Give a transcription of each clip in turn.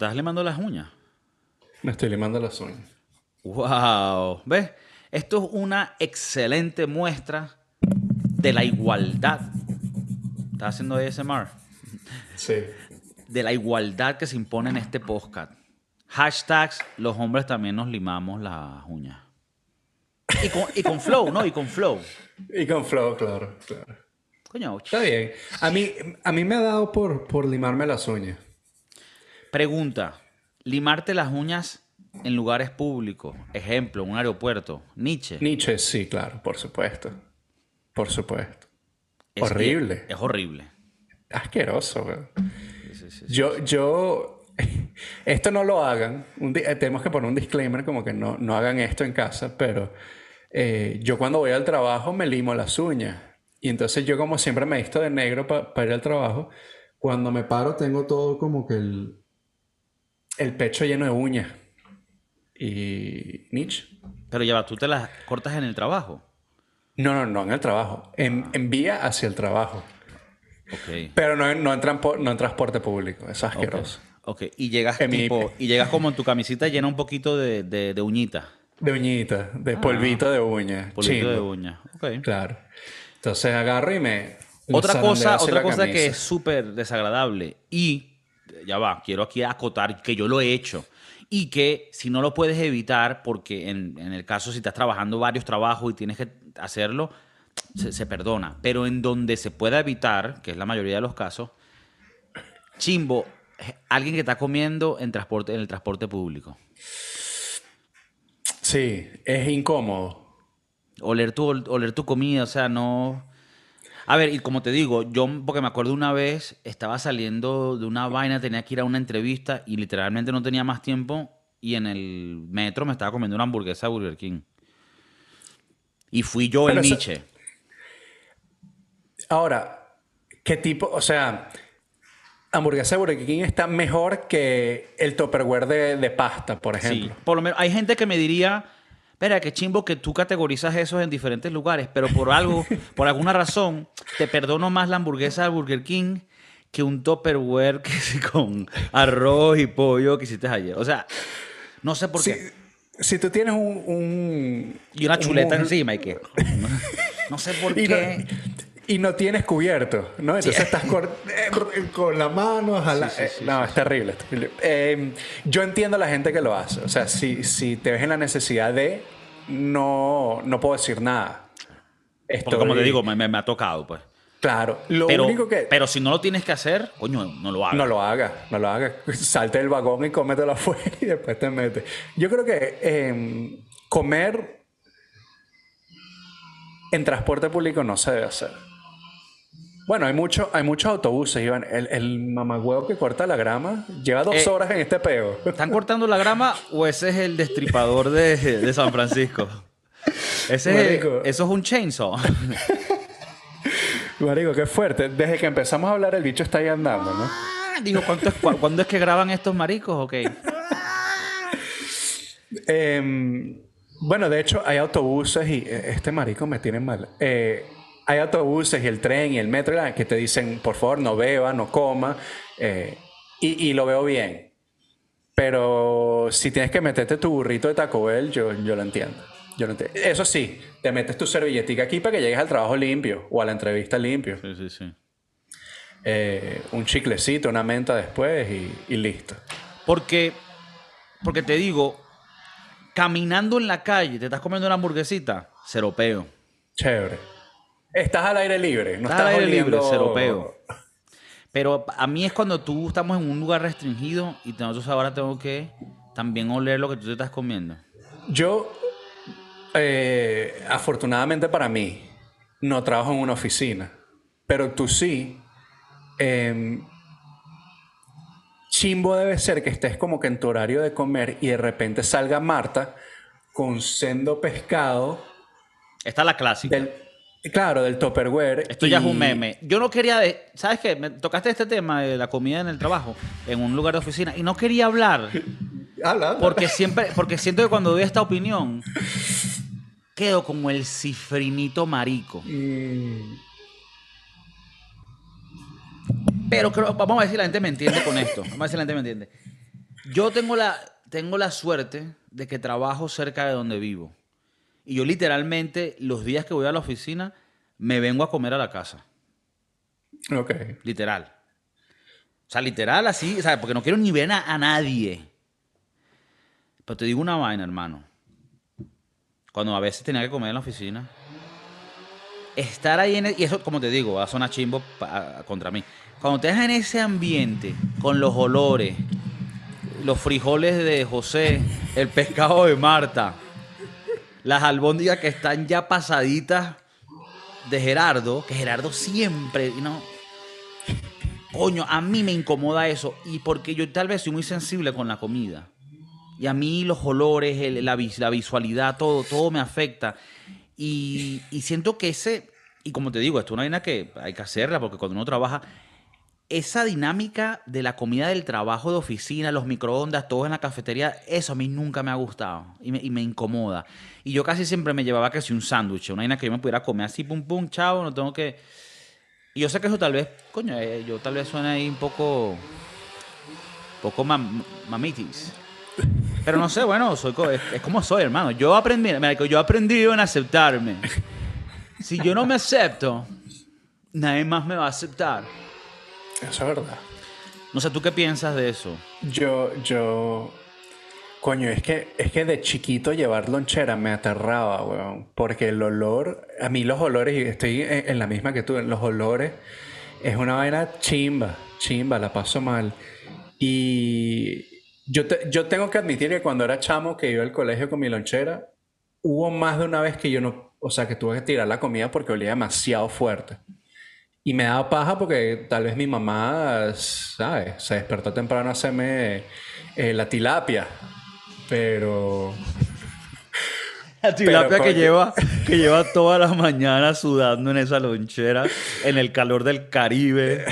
estás limando las uñas? Me estoy limando las uñas. ¡Wow! ¿Ves? Esto es una excelente muestra de la igualdad. ¿Estás haciendo ASMR? Sí. De la igualdad que se impone en este podcast. Hashtags, los hombres también nos limamos las uñas. Y con, y con flow, ¿no? Y con flow. Y con flow, claro, claro. Coño, Está bien. A mí, a mí me ha dado por, por limarme las uñas. Pregunta. ¿Limarte las uñas en lugares públicos? Ejemplo, un aeropuerto. Nietzsche. Nietzsche, sí, claro, por supuesto. Por supuesto. Es- horrible. Es horrible. Asqueroso, güey. Sí, sí, sí. Yo, yo, esto no lo hagan. Un di- eh, tenemos que poner un disclaimer como que no, no hagan esto en casa, pero eh, yo cuando voy al trabajo me limo las uñas. Y entonces yo como siempre me visto de negro para ir al trabajo, cuando me paro tengo todo como que el, el pecho lleno de uñas. Y Nietzsche. Pero ya va, tú te las cortas en el trabajo. No, no, no en el trabajo. En, en vía hacia el trabajo. Pero no, en- no, en, no en transporte público. Eso es asqueroso. Ok. Y llegas tipo, y llegas como en tu camisita llena un poquito de, de, de uñita. De uñita, de polvito de uña. Ah. Polvito de uña. Ok. Claro. Entonces agarro y me. Otra cosa, otra cosa que es súper desagradable y ya va, quiero aquí acotar que yo lo he hecho y que si no lo puedes evitar, porque en, en el caso si estás trabajando varios trabajos y tienes que hacerlo, se, se perdona. Pero en donde se pueda evitar, que es la mayoría de los casos, chimbo, alguien que está comiendo en, transporte, en el transporte público. Sí, es incómodo. Oler tu, oler tu comida, o sea, no... A ver, y como te digo, yo, porque me acuerdo una vez, estaba saliendo de una vaina, tenía que ir a una entrevista y literalmente no tenía más tiempo y en el metro me estaba comiendo una hamburguesa de Burger King. Y fui yo Pero el eso- Nietzsche. Ahora, ¿qué tipo? O sea, hamburguesa de Burger King está mejor que el Tupperware de, de pasta, por Sí, ejemplo. por lo menos hay gente que me diría, espera, qué chimbo que tú categorizas eso en diferentes lugares, pero por algo, por alguna razón, te perdono más la hamburguesa de Burger King que un Tupperware que con arroz y pollo que hiciste ayer. O sea, no sé por qué. si tú tienes un. un- Y una un chuleta encima y qué. No, no sé por no, qué. Y no tienes cubierto, ¿no? Entonces estás con, eh, con la mano. jala- Sí, sí, eh, sí, no, es terrible. es terrible. Eh, yo entiendo a la gente que lo hace. O sea, si, si te ves en la necesidad de. No, no puedo decir nada. Porque como te Estoy- digo, me, me- me ha tocado, pues. Claro. Lo Pero, único que. pero si no lo tienes que hacer, coño, no lo hagas. No lo hagas, no lo hagas. Salte del vagón y cómetelo afuera y después te metes. Yo creo que eh, comer en transporte público no se debe hacer. Bueno, hay, mucho, hay muchos autobuses, Iván. El, el mamagüevo que corta la grama lleva dos Eh, horas en este peo. ¿Están cortando la grama o ese es el destripador de, de San Francisco? Ese es eso es un chainsaw. Marico, qué fuerte. Desde que empezamos a hablar, el bicho está ahí andando, ¿no? Digo, ¿cuánto es, cu- ¿cuándo es que graban estos maricos? Ok. Eh, bueno, de hecho, hay autobuses y eh, este marico me tiene mal. Eh, hay autobuses y el tren y el metro que te dicen, por favor, no beba, no coma. eh, y, y lo veo bien. Pero si tienes que meterte tu burrito de Taco Bell, yo, yo lo entiendo. Yo lo entiendo. Eso sí, te metes tu servilletica aquí para que llegues al trabajo limpio o a la entrevista limpio. Sí, sí, sí. Eh, un chiclecito, una menta después y, y listo. Porque, porque te digo, caminando en la calle, te estás comiendo una hamburguesita, ceropeo. Chévere. Estás al aire libre, no Estás al aire libre, oliendo- ceropeo. Pero a mí es cuando tú estamos en un lugar restringido y nosotros ahora tengo que también oler lo que tú te estás comiendo. Yo, eh, afortunadamente para mí, no trabajo en una oficina, pero tú sí. em, chimbo debe ser que estés como que en tu horario de comer y de repente salga Marta con sendo pescado Esta es la clásica. del, claro, del Tupperware. Esto ya es un meme. Yo no quería, de- ¿sabes qué? Me tocaste este tema de la comida en el trabajo, en un lugar de oficina, y no quería hablar Habla, habla. porque siempre, porque siento que cuando doy esta opinión quedo como el cifrinito marico. Mm, Pero creo, vamos a ver si la gente me entiende con esto. Vamos a ver si la gente me entiende. Yo tengo la, tengo la suerte de que trabajo cerca de donde vivo. Y yo literalmente, los días que voy a la oficina, me vengo a comer a la casa. Ok. Literal. O sea, literal así, o sea, porque no quiero ni ver a, a nadie. Pero te digo una vaina, hermano. Cuando a veces tenía que comer en la oficina, estar ahí en... e- y eso, como te digo, va a sonar chimbo pa- contra mí. Cuando te dejas en ese ambiente, con los olores, los frijoles de José, el pescado de Marta, las albóndigas que están ya pasaditas de Gerardo, que Gerardo siempre, ¿no? Coño, a mí me incomoda eso. Y porque yo tal vez soy muy sensible con la comida. Y a mí los olores, el- la, la visualidad, todo, todo me afecta. Y, y siento que ese, y como te digo, esto es una vaina que hay que hacerla porque cuando uno trabaja, esa dinámica de la comida del trabajo de oficina, los microondas, todo en la cafetería, eso a mí nunca me ha gustado y me, y me incomoda. Y yo casi siempre me llevaba casi un sándwich, una vaina que yo me pudiera comer así, pum, pum, chao, no tengo que... Y yo sé que eso tal vez, coño, eh, yo tal vez suena ahí un poco... poco mam- mamitis. Pero no sé, bueno, soy es, es como soy, hermano. Yo aprendí, yo aprendí en aceptarme. Si yo no me acepto, nadie más me va a aceptar. Eso es verdad. No sé, ¿tú qué piensas de eso? Yo, yo. Coño, es que, es que de chiquito llevar lonchera me aterraba, weón. Porque el olor, a mí los olores, y estoy en, en la misma que tú, los olores, es una vaina chimba, chimba, la paso mal. Y yo, te- yo tengo que admitir que cuando era chamo que iba al colegio con mi lonchera, hubo más de una vez que yo no, o sea, que tuve que tirar la comida porque olía demasiado fuerte. Y me daba paja porque tal vez mi mamá, ¿sabes? Se despertó temprano a hacerme eh, la tilapia. Pero... La tilapia Pero, que lleva, que lleva todas las mañanas sudando en esa lonchera, en el calor del Caribe.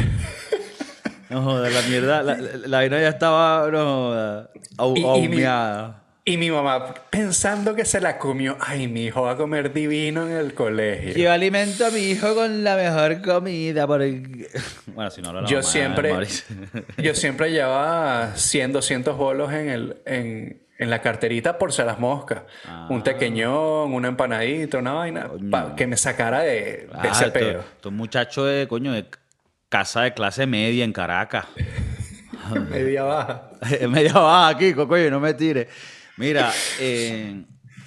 No joda, la mierda, la, la, la vaina ya estaba no joda, ahumeada. Y mi mamá pensando que se la comió. Ay, mi hijo va a comer divino en el colegio. Yo alimento a mi hijo con la mejor comida. porque- Bueno, si no lo Yo siempre, yo siempre llevaba 100, 200 bolos en, el, en, en la carterita por a las moscas. Un tequeñón, una empanadita, una vaina. Pa- que me sacara de, de ese peo. Estos muchachos de, coño, de casa de clase media en Caracas. Media baja. Media baja aquí, coño, no me tires. Mira, eh,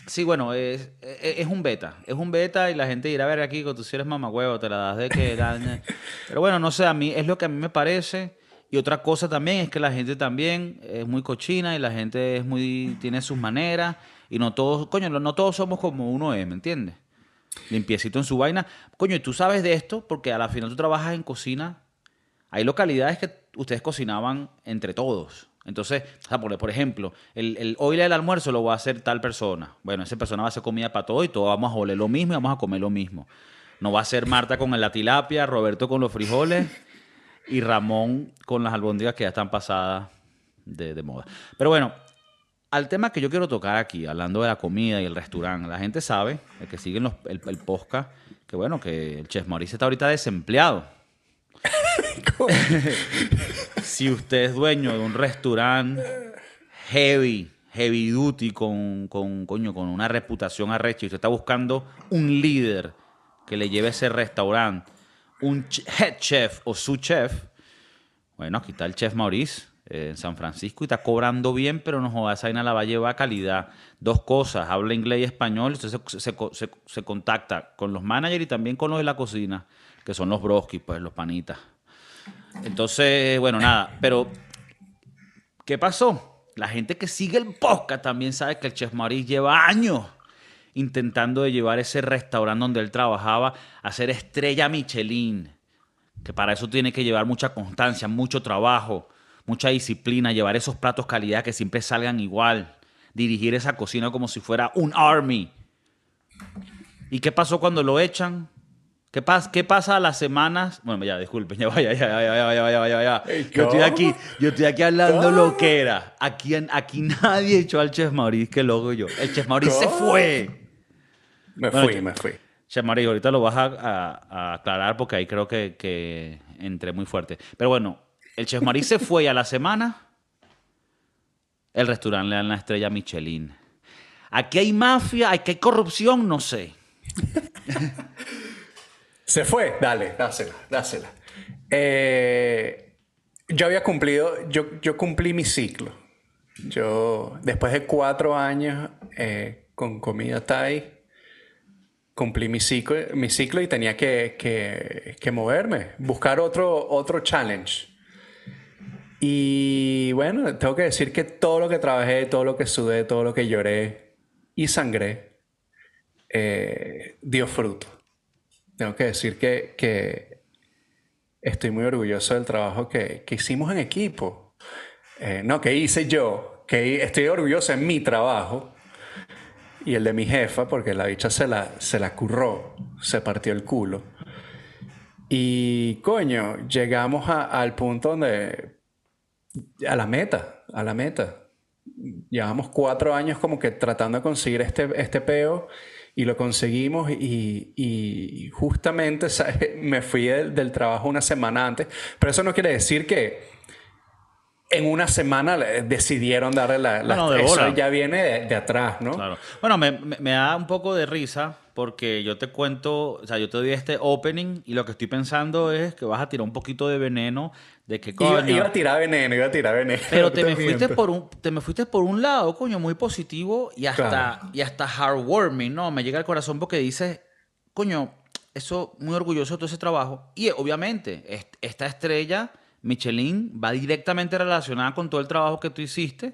sí, bueno, es, es, es un beta. Es un beta y la gente dirá, a ver, aquí, tú si eres mamagüevo, te la das de que... la- Pero bueno, no sé, a mí es lo que a mí me parece. Y otra cosa también es que la gente también es muy cochina y la gente es muy tiene sus maneras y no todos, coño, no todos somos como uno es, ¿me entiendes? Limpiecito en su vaina. Coño, y tú sabes de esto porque a la final tú trabajas en cocina hay localidades que ustedes cocinaban entre todos. Entonces, o por, ejemplo, el, el hoy del almuerzo lo va a hacer tal persona. Bueno, esa persona va a hacer comida para todo y todos vamos a oler lo mismo y vamos a comer lo mismo. No va a ser Marta con la tilapia, Roberto con los frijoles y Ramón con las albóndigas que ya están pasadas de, moda. Pero bueno, al tema que yo quiero tocar aquí, hablando de la comida y el restaurante, la gente sabe, el que siguen los- el, el podcast, que bueno, que el Chef Maurice está ahorita desempleado. si usted es dueño de un restaurante heavy, heavy duty, con, con, coño, con una reputación arrecha, y usted está buscando un líder que le lleve ese restaurante, un head chef o su chef, bueno, aquí está el chef Maurice eh, en San Francisco y está cobrando bien, pero no joda, esa vaina la va a llevar calidad. Dos cosas, habla inglés y español, usted se, se- contacta con los managers y también con los de la cocina, que son los broski, pues los panitas. Entonces, bueno, nada, pero ¿qué pasó? La gente que sigue el podcast también sabe que el Chef Maurice lleva años intentando de llevar ese restaurante donde él trabajaba a ser estrella Michelin, que para eso tiene que llevar mucha constancia, mucho trabajo, mucha disciplina, llevar esos platos calidad que siempre salgan igual, dirigir esa cocina como si fuera un army. ¿Y qué pasó cuando lo echan? ¿Qué, pasa ¿Qué pasa a las semanas? Bueno, ya, disculpen, ya vaya, ya vaya, ya ya ya Yo estoy aquí, yo estoy aquí hablando lo que era. Aquí, aquí nadie echó al Chef Maurice que loco yo. El Chef Maurice se fue. Me fui, me fui. Chef ahorita lo vas a, aclarar porque ahí creo que, que entré muy fuerte. Pero bueno, el Chef Maurice se fue y a la semana el restaurante le dan la estrella Michelin. Aquí hay mafia, aquí hay corrupción, no sé. Se fue, dale, dásela, dásela. Eh, yo había cumplido, yo, yo cumplí mi ciclo. Yo, después de cuatro años eh, con comida Thai, cumplí mi ciclo, ciclo y tenía que, que, moverme, buscar otro, otro challenge. Y bueno, tengo que decir que todo lo que trabajé, todo lo que sudé, todo lo que lloré y sangré, eh, dio fruto. Tengo que decir que, que, estoy muy orgulloso del trabajo que, que hicimos en equipo. Eh, no, que hice yo, que estoy orgulloso en mi trabajo y el de mi jefa, porque la bicha se la, se la curró, se partió el culo. Y coño, llegamos al punto donde. a la meta, a la meta. Llevamos cuatro años como que tratando de conseguir este, este peo y lo conseguimos y, justamente me fui del, del, trabajo una semana antes, pero eso no quiere decir que en una semana decidieron darle la... la eso ya viene de, atrás, ¿no? Claro. Bueno, me, me, da un poco de risa porque yo te cuento, o sea, yo te doy este opening y lo que estoy pensando es que vas a tirar un poquito de veneno de que coño... Iba, a tirar veneno, iba a tirar veneno. Pero te, me fuiste, por un, te me fuiste por un lado, coño, muy positivo y hasta, y hasta heartwarming, ¿no? Me llega al corazón porque dices, coño, eso, muy orgulloso de todo ese trabajo. Y obviamente, esta estrella Michelin va directamente relacionada con todo el trabajo que tú hiciste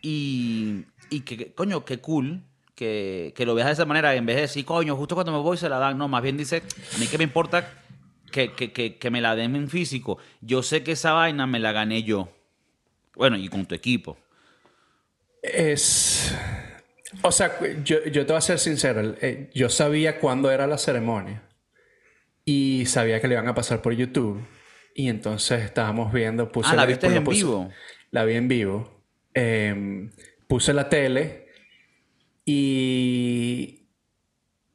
y, y que, coño, qué cool que, que, lo veas de esa manera, en vez de decir, coño, justo cuando me voy se la dan, no, más bien dice, a mí que me importa que, que, que, me la den en físico, yo sé que esa vaina me la gané yo, bueno, y con tu equipo. Es... O sea, yo, yo te voy a ser sincero, eh, yo sabía cuándo era la ceremonia y sabía que le iban a pasar por YouTube. Y entonces estábamos viendo. Puse ah, la, viste en vivo. La vi en vivo. Em, puse la tele y,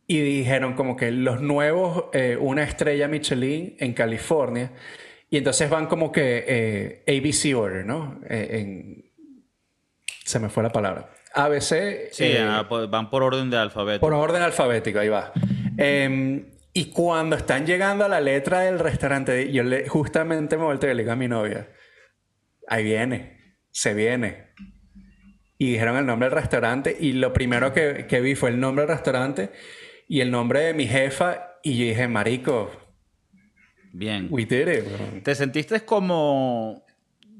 y dijeron como que los nuevos, eh, una estrella Michelin en California. Y entonces van como que eh, ABC order, ¿no? Eh, se me fue la palabra. ABC. Sí, ah, pues van por orden de alfabeto. Por orden alfabético, ahí va. Em, y cuando están llegando a la letra del restaurante, yo le, justamente me volteo y le digo a mi novia, ahí viene, se viene. Y dijeron el nombre del restaurante y lo primero que, que vi fue el nombre del restaurante y el nombre de mi jefa y yo dije, marico, bien. We did it, ¿Te sentiste como,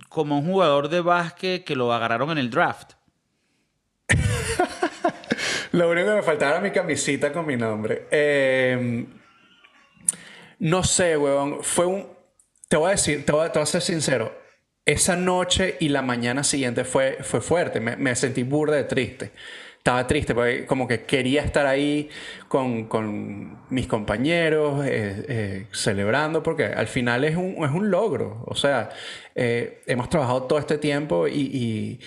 como un jugador de básquet que lo agarraron en el draft? Lo único que me faltaba era mi camisita con mi nombre. Eh, no sé, weón. Fue un. Te voy a decir, te voy a, ser sincero. Esa noche y la mañana siguiente fue, fue fuerte. Me, sentí burda de triste. Estaba triste porque como que quería estar ahí con, mis compañeros, eh, eh, celebrando, porque al final es un, es un logro. O sea, eh, hemos trabajado todo este tiempo y,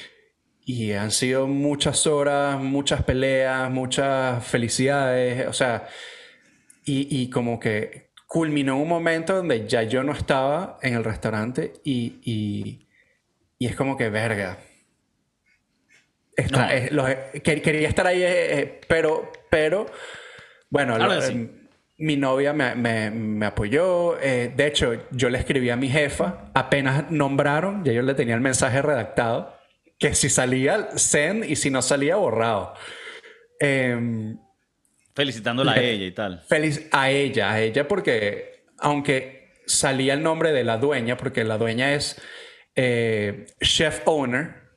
y han sido muchas horas, muchas peleas, muchas felicidades. O sea, y, y como que culminó un momento donde ya yo no estaba en el restaurante y, y, y es como que verga. Quería estar ahí, eh, eh, pero, pero, bueno, eh, mi novia me, me, me apoyó. de hecho, yo le escribí a mi jefa, apenas nombraron, ya yo le tenía el mensaje redactado, que si salía, send y si no salía, borrado. Eh, Felicitándola a ella y tal. Feliz a ella, a ella, porque aunque salía el nombre de la dueña, porque la dueña es eh, chef owner,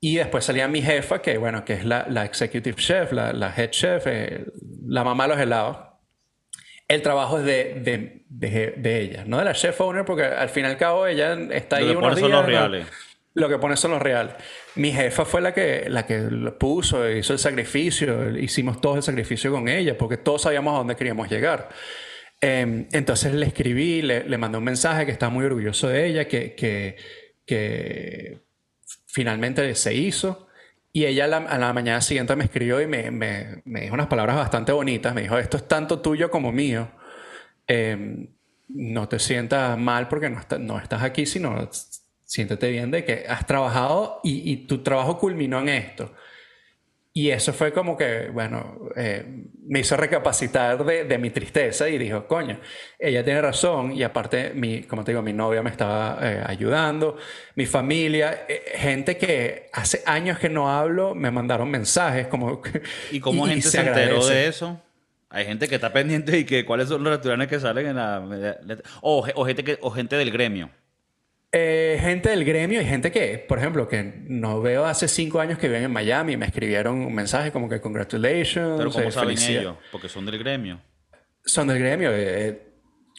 y después salía mi jefa, que bueno, que es la, la executive chef, la, la head chef, eh, la mamá de los helados. El trabajo es de, de, de, de, ella, no de la chef owner, porque al fin y al cabo ella está ahí unos días. Los reales. Lo que pone son los reales. Mi jefa fue la que, la que lo puso, hizo el sacrificio, hicimos todo el sacrificio con ella, porque todos sabíamos a dónde queríamos llegar. Em, entonces le escribí, le, le, mandé un mensaje que estaba muy orgulloso de ella, que, que, que finalmente se hizo. Y ella a la, mañana siguiente me escribió y me, dijo unas palabras bastante bonitas. Me dijo, esto es tanto tuyo como mío. Em, no te sientas mal porque no, no estás aquí, sino siéntete bien de que has trabajado y, y tu trabajo culminó en esto. Y eso fue como que, bueno, eh, me hizo recapacitar de, de, mi tristeza y dijo, coño, ella tiene razón y aparte, mi, como te digo, mi novia me estaba eh, ayudando, mi familia, eh, gente que hace años que no hablo, me mandaron mensajes como... ¿Y cómo gente se, enteró de eso? Hay gente que está pendiente y que cuáles son los restaurantes que salen en la... O, o gente, que, o gente del gremio. Eh, gente del gremio y gente que, por ejemplo, que no veo hace cinco años que viven en Miami y me escribieron un mensaje como que congratulations. Pero ¿cómo eh, saben ellos? Porque son del gremio. Son del gremio. Eh,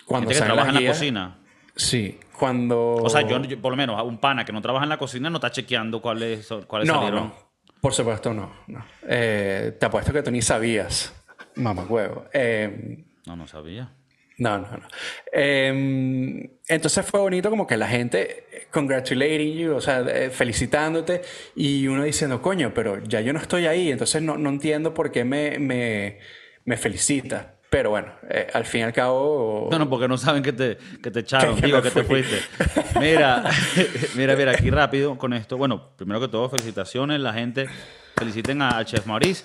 cuando gente que trabaja en la cocina. Sí, cuando... O sea, yo, por lo menos, un pana que no trabaja en la cocina no está chequeando cuáles, cuáles salieron. No, por supuesto no. no. te apuesto que tú ni sabías, mamá huevo. no, no sabía. No, no, no. Em, entonces fue bonito como que la gente congratulating you, o sea, eh, felicitándote y uno diciendo, coño, pero ya yo no estoy ahí, entonces no, no entiendo por qué me, me, me felicita. Pero bueno, eh, al fin y al cabo... No, no, porque no saben que te, que te echaron, digo, que te fuiste. Mira, mira, mira, aquí rápido con esto. Bueno, primero que todo, felicitaciones. La gente, feliciten al Chef Maurice.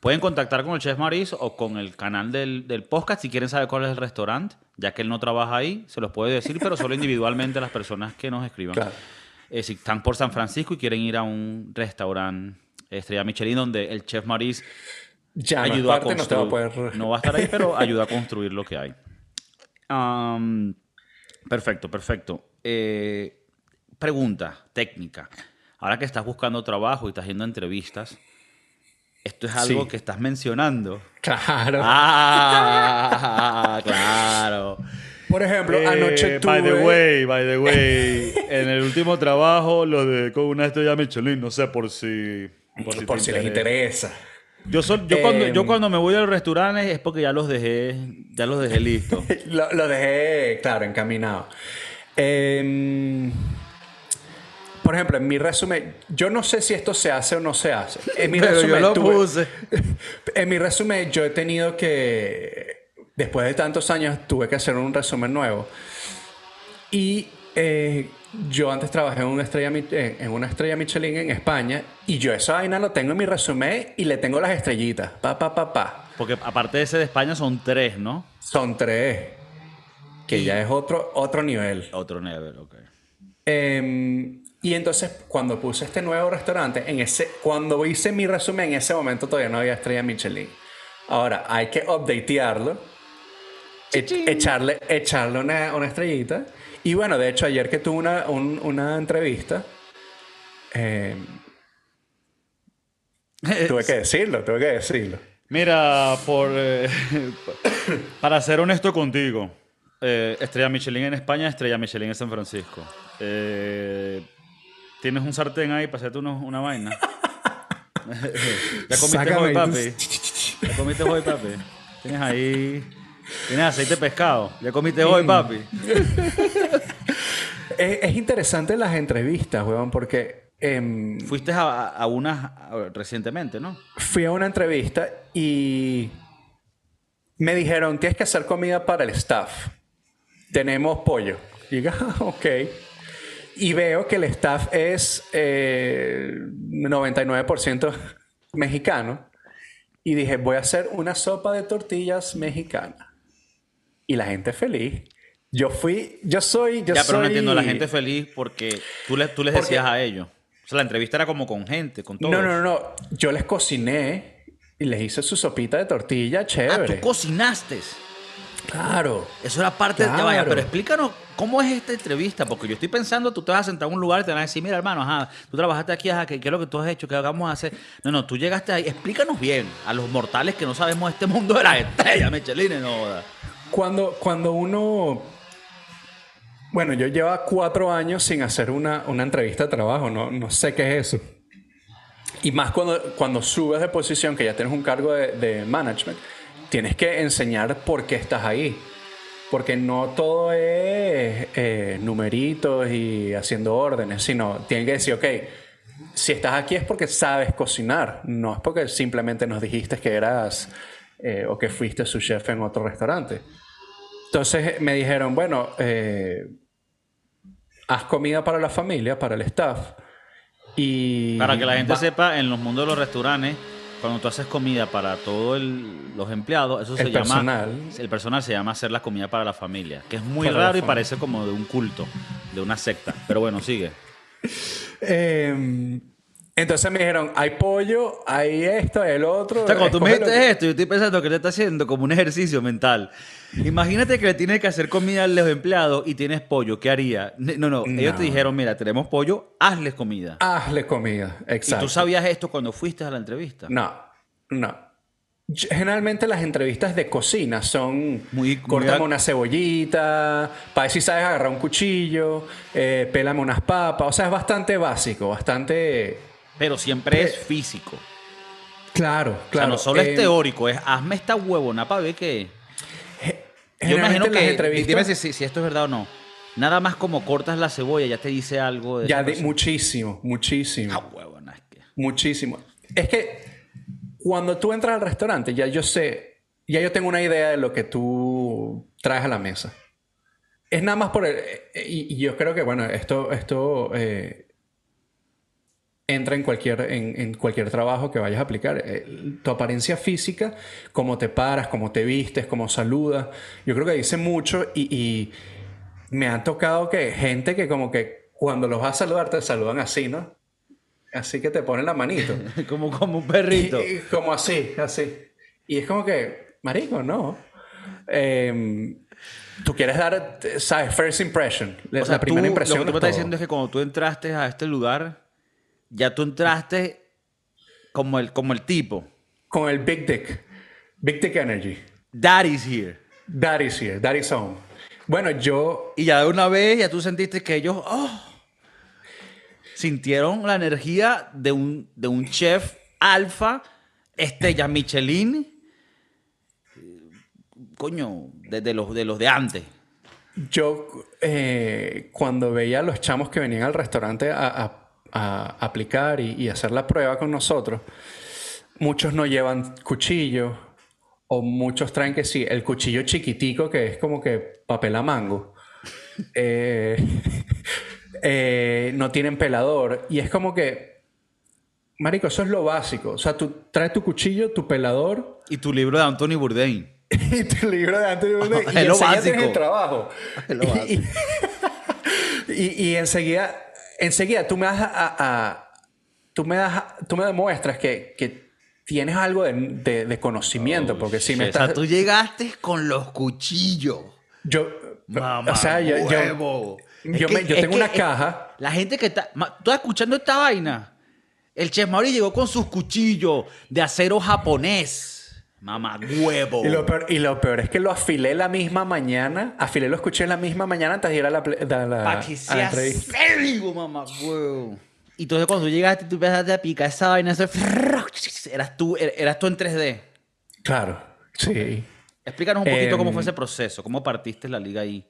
Pueden contactar con el Chef Maris o con el canal del, del, podcast si quieren saber cuál es el restaurante, ya que él no trabaja ahí, se los puede decir, pero solo individualmente a las personas que nos escriban. Eh, si están por San Francisco y quieren ir a un restaurante Estrella Michelin donde el Chef Maris ya, ayuda a construir. No, va a estar ahí, pero ayuda a construir lo que hay. perfecto, perfecto. Eh, pregunta técnica. Ahora que estás buscando trabajo y estás haciendo entrevistas, esto es algo que estás mencionando. Claro. Ah, claro. Por ejemplo, eh, anoche tuve... By the way, by the way, en el último trabajo, lo de con una estrella Michelin, no sé por si... Por si, les interesa. Yo, yo, cuando, yo em. cuando me voy a los restaurantes es porque ya los dejé, ya los dejé listos. lo, lo, dejé, claro, encaminado. Eh, por ejemplo, en mi resumen, yo no sé si esto se hace o no se hace. En mi resumen, yo lo puse. En mi resumen, yo he tenido que, después de tantos años, tuve que hacer un resumen nuevo. Y eh, yo antes trabajé en una, estrella, en una estrella Michelin en España y yo esa vaina lo tengo en mi resumen y le tengo las estrellitas. Pa, pa, pa, pa. Porque aparte de ese de España son tres, ¿no? Son tres. Que ya es otro, otro nivel. Otro nivel, ok. Eh, y entonces, cuando puse este nuevo restaurante, en ese, cuando hice mi resumen, en ese momento todavía no había estrella Michelin. Ahora, hay que updatearlo, echarle, echarle una, una, estrellita. Y bueno, de hecho, ayer que tuve una, una entrevista, eh, tuve que decirlo, tuve que decirlo. Mira, por, eh, para ser honesto contigo, eh, estrella Michelin en España, estrella Michelin en San Francisco. Eh, ¿Tienes un sartén ahí para hacerte una vaina? ¿Ya comiste hoy, papi? ¿Ya comiste hoy, papi? Tienes ahí... Tienes aceite de pescado. ¿Ya comiste hoy, papi? es, interesante las entrevistas, weón, porque... Em, Fuiste a, a una recientemente, ¿no? Fui a una entrevista y me dijeron, tienes que hacer comida para el staff. Tenemos pollo. Y diga, ah, ok. Y veo que el staff es 99% eh, mexicano. Y dije, voy a hacer una sopa de tortillas mexicana. Y la gente feliz. Yo fui, yo soy, yo ya, pero no entiendo, la gente feliz porque tú, les, tú les decías a ellos. O sea, la entrevista era como con gente, con todos. No, no, no. Yo les cociné y les hice su sopita de tortilla chévere. Ah, tú cocinaste. Claro. Eso era parte de... Vaya, pero explícanos cómo es esta entrevista, porque yo estoy pensando, tú te vas a sentar en un lugar y te van a decir, mira hermano, ajá, tú trabajaste aquí, ajá, ¿qué, es lo que tú has hecho? ¿Qué vamos a hacer? No, no, tú llegaste ahí, explícanos bien a los mortales que no sabemos este mundo de las estrellas, Michelin, no. Cuando, cuando uno... Bueno, yo llevo cuatro años sin hacer una, una entrevista de trabajo, no, no sé qué es eso. Y más cuando, cuando subes de posición, que ya tienes un cargo de, de management, tienes que enseñar por qué estás ahí. Porque no todo es eh, numeritos y haciendo órdenes, sino tienes que decir, ok, si estás aquí es porque sabes cocinar, no es porque simplemente nos dijiste que eras eh, o que fuiste su chef en otro restaurante. Entonces me dijeron, bueno, eh, haz comida para la familia, para el staff. Y Para que la gente va- sepa, en los mundos de los restaurantes, cuando tú haces comida para todos los empleados, eso se El llama. personal. El personal se llama hacer la comida para la familia, que es muy Para raro y parece como de un culto, de una secta. Pero bueno, sigue. Eh, entonces me dijeron, hay pollo, hay esto, hay el otro. O sea, cuando tú me dijiste que- esto, yo estoy pensando que le está haciendo como un ejercicio mental. Imagínate que le tienes que hacer comida a los empleados y tienes pollo. ¿Qué haría? No, no, ellos te dijeron, mira, tenemos pollo, hazles comida. Hazle comida, ¿Y exacto. tú sabías esto cuando fuiste a la entrevista? No, no. Generalmente las entrevistas de cocina son Muy- muy córtame ac- una cebollita, para ver si sabes agarrar un cuchillo, eh, pélame unas papas, o sea, es bastante básico, bastante... Pero siempre es físico. Claro, O sea, claro. no solo eh, es teórico, es hazme esta huevona para ver qué. Yo imagino que, entrevistas- dime si, si- esto es verdad o no. Nada más como cortas la cebolla, ya te dice algo de Ya de, muchísimo, muchísimo. Ah, huevona, es que... Muchísimo. Es que cuando tú entras al restaurante, ya yo sé, ya yo tengo una idea de lo que tú traes a la mesa. Es nada más por el... Y, y yo creo que, bueno, esto, esto eh, entra en cualquier, en, en cualquier trabajo que vayas a aplicar. Eh, tu apariencia física, cómo te paras, cómo te vistes, cómo saludas, yo creo que dice mucho y, y me ha tocado que gente que como que cuando los vas a saludar te saludan así, ¿no? Así que te ponen la manito. como, como un perrito. Y- y como así, así. Y es como que, marico, no. Em, tú quieres dar, ¿sabes? First impression. La, O sea, la primera tú- impresión. Lo que tú me es estás todo. diciendo es que cuando tú entraste a este lugar, ya tú entraste como el, como el tipo. Con el Big Dick. Big Dick Energy. Daddy's here. That is here. That is home. Bueno, yo. Y ya de una vez ya tú sentiste que ellos oh, sintieron la energía de un, de un chef alfa, estrella Michelin, coño, de, de los, de los de antes. Yo, eh, cuando veía a los chamos que venían al restaurante a, a- a aplicar y, y hacer la prueba con nosotros, muchos no llevan cuchillo o muchos traen que sí, el cuchillo chiquitico que es como que papel a mango. Eh, eh, no tienen pelador y es como que, marico, eso es lo básico. O sea, tú traes tu cuchillo, tu pelador Y tu libro de Anthony Bourdain. y tu libro de de una- Es lo básico. el trabajo. Es lo Y- y, y enseguida, enseguida tú me das a, a- tú me das, tú me demuestras que, que tienes algo de, de- de conocimiento, porque si me Oh, O sea, estás, tú llegaste con los cuchillos. yo, Mamá, o sea, yo, huevo. me- tengo que- una caja. La gente que está. ¿Tú estás escuchando esta vaina? El Chef Mauri llegó con sus cuchillos de acero japonés. Mamá, huevo. Y lo, peor, y lo peor es que lo afilé la misma mañana, afilé los cuchillos la misma mañana antes de ir a la, a la- Para que sea serio, mamá, huevo. Y entonces cuando tú llegaste, tú empezaste a picar esa vaina. eso- Eras tú, er, eras tú en 3D. Claro, sí. Explícanos un poquito Em, cómo fue ese proceso. ¿Cómo partiste la liga ahí?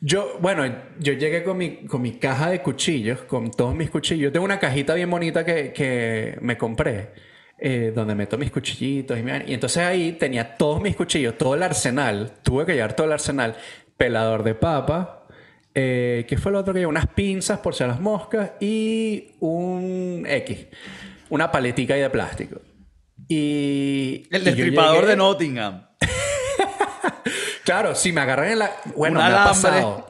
Yo, bueno, yo llegué con mi, con mi caja de cuchillos, con todos mis cuchillos. Yo tengo una cajita bien bonita que, que me compré, eh, donde meto mis cuchillitos. Y, mi- y entonces ahí tenía todos mis cuchillos, todo el arsenal. Tuve que llevar todo el arsenal. Pelador de papa. Eh, ¿Qué fue lo otro que llevé? Unas pinzas por si a las moscas y un X. Una paletica ahí de plástico. Y... El y destripador llegué- de Nottingham. Claro, si me agarran en la... Bueno, me ha alambre. pasado.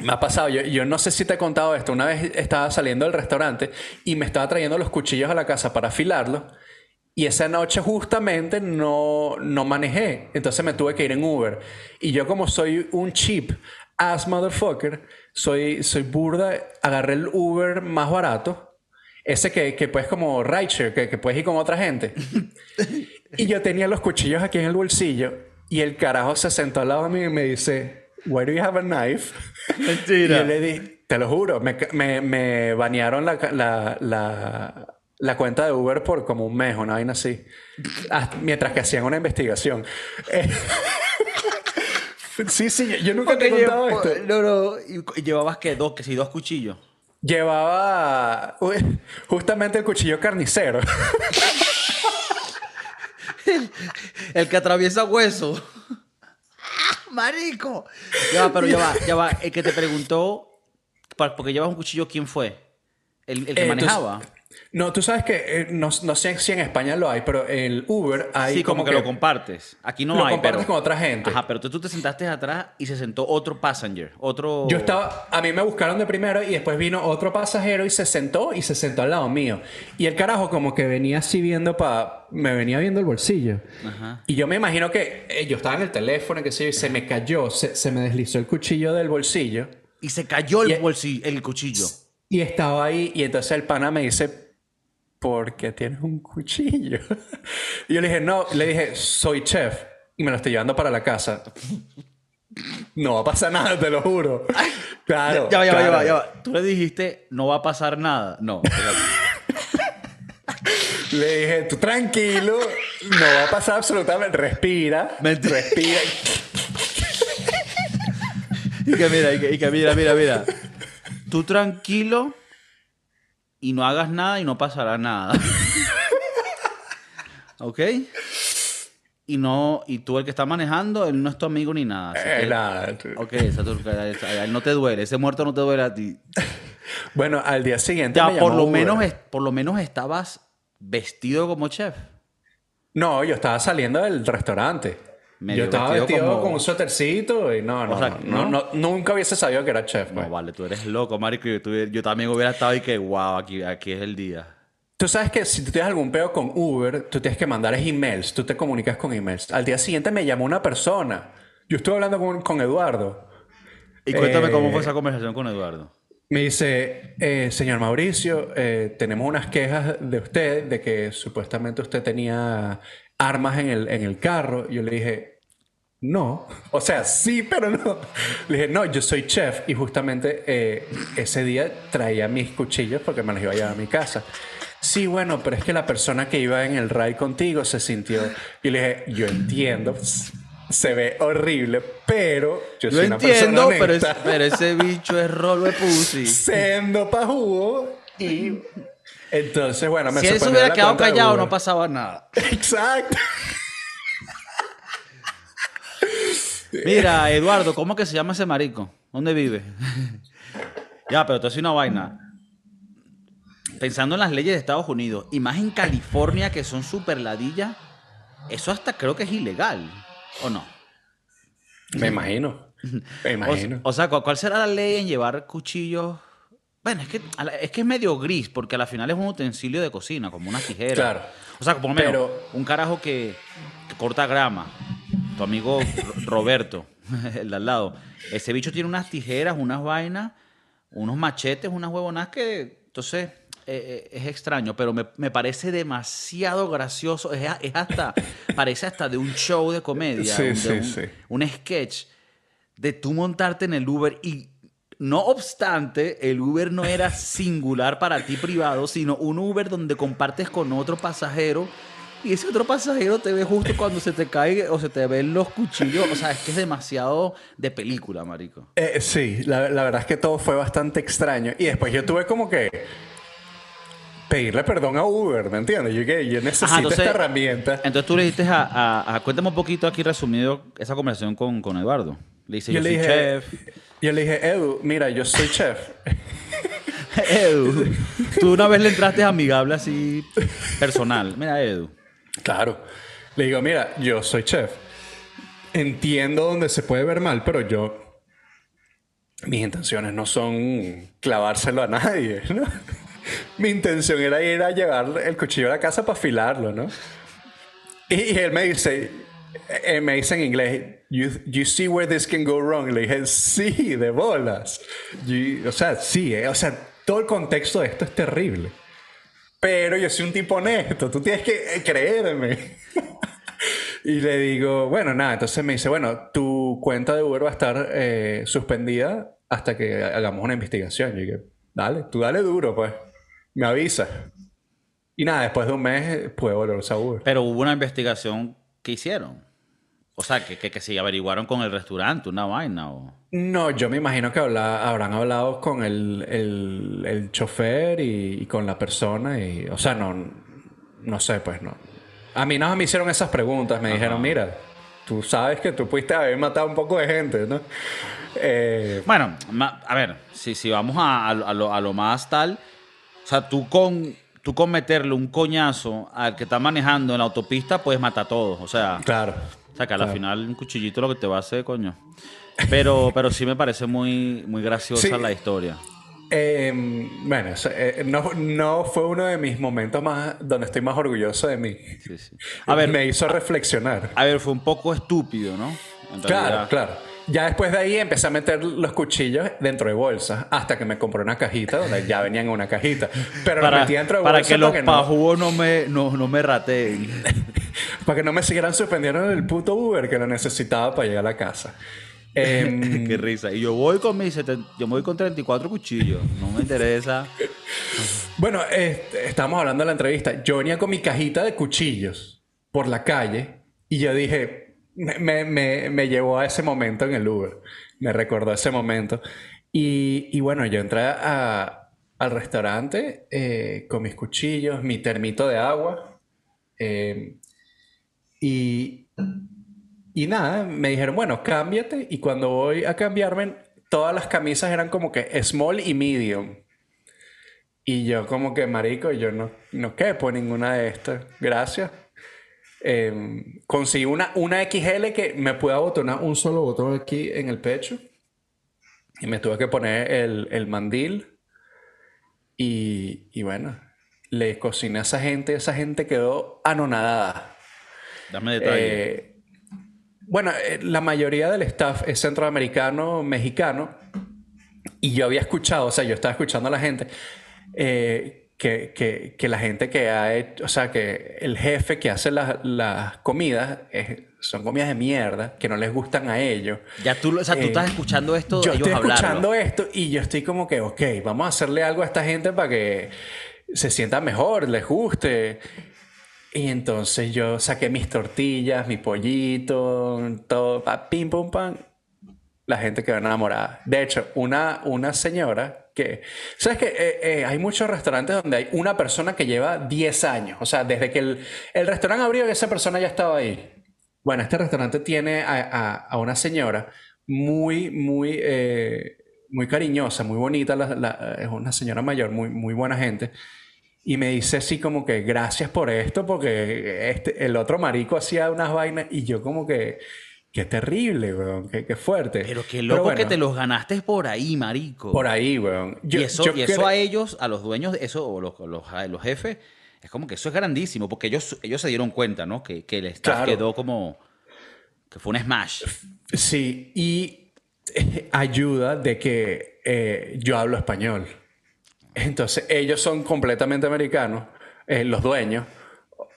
Me ha pasado. Yo, yo no sé si te he contado esto. Una vez estaba saliendo del restaurante y me estaba trayendo los cuchillos a la casa para afilarlos. Y esa noche justamente no, no manejé. Entonces me tuve que ir en Uber. Y yo como soy un cheap ass motherfucker, soy, soy burda, agarré el Uber más barato. Ese que, que puedes como rideshare, que, que puedes ir con otra gente. Y yo tenía los cuchillos aquí en el bolsillo y el carajo se sentó al lado de mí y me dice, Why do you have a knife? Mentira. Y yo le dije, te lo juro, me, me, me banearon la, la, la, la cuenta de Uber por como un mes, una vaina así, Hasta- mientras que hacían una investigación. Eh, sí, sí, yo, nunca te he Porque contado esto. No, no. Y, llevabas que dos, que si dos cuchillos. Llevaba uy, justamente el cuchillo carnicero. El que atraviesa hueso. ¡Marico! Ya va, pero ya va, ya va. El que te preguntó Porque llevas un cuchillo, ¿quién fue? El, el que Eh, manejaba. No, tú sabes que eh, no, no sé si en España lo hay, pero el Uber hay sí, como, que, lo compartes. Aquí no lo hay, compartes pero... con otra gente. Ajá, pero tú, tú te sentaste atrás y se sentó otro passenger, otro... Yo estaba, a mí me buscaron de primero y después vino otro pasajero y se sentó y se sentó al lado mío. Y el carajo como que venía así viendo para, me venía viendo el bolsillo. Ajá. Y yo me imagino que eh, yo estaba en el teléfono, que sé yo, y se me cayó, se, se me deslizó el cuchillo del bolsillo Y se cayó el, Y- bolsillo, el cuchillo. y estaba ahí y entonces el pana me dice, ¿por qué tienes un cuchillo? y yo le dije, no, le dije, soy chef y me lo estoy llevando para la casa. No va a pasar nada, te lo juro. Claro. ya va, ya va, ya claro. va, ya va. Tú le dijiste, no va a pasar nada. No. Le dije, tú tranquilo, no va a pasar absolutamente. Respira, Mentira. respira. y que mira, y que, y que mira, mira, mira. Tú tranquilo y no hagas nada y no pasará nada. ¿Ok? Y no, y tú el que está manejando, él no es tu amigo ni nada. así Eh, que- nada, Ok, a él no te duele, ese muerto no te duele a ti. Bueno, al día siguiente. Ya, me por llamó lo, menos, por lo menos estabas vestido como chef. No, yo estaba saliendo del restaurante. Yo estaba vestido vestido como- con un suétercito y no, no, O sea, no, nunca hubiese sabido que era chef. pues. No, vale, tú eres loco, marico. Yo, tuve- yo también hubiera estado ahí que, wow, aquí, aquí es el día. Tú sabes que si tú tienes algún peo con Uber, tú tienes que mandar emails, tú te comunicas con emails. Al día siguiente me llamó una persona. Yo estuve hablando con, con Eduardo. Y cuéntame Eh, cómo fue esa conversación con Eduardo. Me dice, eh, señor Mauricio, eh, tenemos unas quejas de usted, de que supuestamente usted tenía armas en el, en el carro. Yo le dije, no. O sea, sí, pero no. Le dije, no, yo soy chef y justamente eh, ese día traía mis cuchillos porque me los iba a llevar a mi casa. Sí, bueno, pero es que la persona que iba en el ride contigo se sintió. Y le dije, yo entiendo, se ve horrible, pero yo, Yo soy una entiendo, persona pero, es- pero ese bicho es rolo de pussy. sendo pa' jugo y entonces bueno me Si él se hubiera quedado callado, no pasaba nada. exacto Mira, Eduardo, ¿cómo que se llama ese marico? ¿Dónde vive? ya, pero te hace una vaina. Pensando en las leyes de Estados Unidos, y más en California, que son super ladillas, eso hasta creo que es ilegal. ¿O no? me imagino me O, imagino o sea, ¿cu- ¿cuál será la ley en llevar cuchillos? Bueno, es que, es que es medio gris, porque al final es un utensilio de cocina, como una tijera. Claro. O sea, por lo menos, Pero- un carajo que, que corta grama. Tu amigo Ro- Roberto, el de al lado. Ese bicho tiene unas tijeras, unas vainas, unos machetes, unas huevonas que. Entonces, eh, eh, es extraño, pero me, me parece demasiado gracioso. Es, hasta. parece hasta de un show de comedia. Sí, de sí, un, sí. un sketch de tú montarte en el Uber y no obstante, el Uber no era singular para ti privado, sino un Uber donde compartes con otro pasajero y ese otro pasajero te ve justo cuando se te cae o se te ven los cuchillos. O sea, es que es demasiado de película, marico. Eh, sí la, la verdad es que todo fue bastante extraño y después yo tuve como que pedirle perdón a Uber ¿me entiendes? yo que yo necesito Ajá, entonces- esta herramienta Entonces tú le dijiste a, a- a- cuéntame un poquito aquí resumido esa conversación con, con Eduardo. Le dice, yo, yo le soy dije chef. yo le dije Edu mira yo soy chef Edu, tú una vez le entraste amigable así personal. Mira, Edu. Claro. Le digo, mira, yo soy chef. Entiendo donde se puede ver mal, pero yo. Mis intenciones no son clavárselo a nadie, ¿no? Mi intención era ir a llevar el cuchillo a la casa para afilarlo, ¿no? Y, y él me dice, eh, me dice en inglés, you, you see where this can go wrong. Le dije, sí, de bolas. O sea, sí, eh, o sea, todo el contexto de esto es terrible. Pero yo soy un tipo honesto, tú tienes que eh, creerme. y le digo, bueno, nada, entonces me dice, bueno, tu cuenta de Uber va a estar eh, suspendida hasta que hagamos una investigación. Yo dije, dale, tú dale duro, pues. Me avisa. Y nada, después de un mes eh, pude volver a Uber. Pero hubo una investigación que hicieron. O sea, que, que, que se averiguaron con el restaurante, una vaina. O... No, yo me imagino que habla- habrán hablado con el, el, el chofer y, y con la persona y, o sea, no, no sé, pues no. A mí no me hicieron esas preguntas, me dijeron, mira, tú sabes que tú pudiste haber matado un poco de gente, ¿no? Eh, bueno, a ver, si, si vamos a, lo, a, lo, más tal, o sea, tú con, tú con meterle un coñazo al que está manejando en la autopista, puedes matar a todos, o sea... Claro. O sea, que al final un cuchillito lo que te va a hacer, coño. Pero, pero sí me parece muy, muy graciosa la historia. Em, bueno, eh, no, no, fue uno de mis momentos más donde estoy más orgulloso de mí. A ver, me hizo reflexionar. A, ver, fue un poco estúpido, ¿no? claro, claro. Ya después de ahí empecé a meter los cuchillos dentro de bolsas hasta que me compré una cajita donde ya venían en una cajita. Pero para, metí dentro de Para que los pajugos no, me, no, me rateen. para que no me siguieran suspendiendo el puto Uber que lo necesitaba para llegar a la casa. Em, Qué risa. Y yo voy con mis yo voy con 34 cuchillos. No me interesa. bueno, estamos hablando de la entrevista. Yo venía con mi cajita de cuchillos por la calle y yo dije, me, me, me llevó a ese momento en el Uber. Me recordó ese momento. Y, y bueno, yo entré a, al restaurante eh, con mis cuchillos, mi termito de agua. Eh, y y nada, me dijeron, bueno, cámbiate. Y cuando voy a cambiarme, todas las camisas eran como que small y medium. Y yo como que, marico, yo no, no quepo ninguna de estas. Gracias. Em, conseguí una, una XL que me pueda abotonar un solo botón aquí en el pecho. Y me tuve que poner el, el mandil. Y, y, bueno, le cociné a esa gente. Esa gente quedó anonadada. Dame detalle. Eh, bueno, eh, la mayoría del staff es centroamericano, mexicano, y yo había escuchado, o sea, yo estaba escuchando a la gente, eh, que, la gente que ha hecho, o sea, que el jefe que hace las comidas son comidas de mierda, que no les gustan a ellos. Ya tú, o sea, tú eh, estás escuchando esto. Yo estoy escuchando esto y yo estoy como que, ok, vamos a hacerle algo a esta gente para que se sienta mejor, les guste. Y entonces yo saqué mis tortillas, mi pollito, todo, pim, pum, pam. La gente quedó enamorada. De hecho, una, una señora que... ¿Sabes que eh, eh, hay muchos restaurantes donde hay una persona que lleva 10 años? O sea, desde que el, el restaurante abrió, esa persona ya estaba ahí. Bueno, este restaurante tiene a, a, una señora muy, muy, eh, muy cariñosa, muy bonita. es una señora mayor, muy, muy buena gente y me dice así como que gracias por esto, porque este, el otro marico hacía unas vainas y yo como que, qué terrible, weón, qué, fuerte. Pero qué loco que te los ganaste por ahí, marico. Por ahí, weón. y eso, y eso a ellos, a los dueños de eso, o los, los, los, jefes, es como que eso es grandísimo, porque ellos, ellos se dieron cuenta, ¿no? Que, que el staff quedó como, que fue un smash. Sí, y eh, ayuda de que eh, yo hablo español. Entonces, ellos son completamente americanos, eh, los dueños.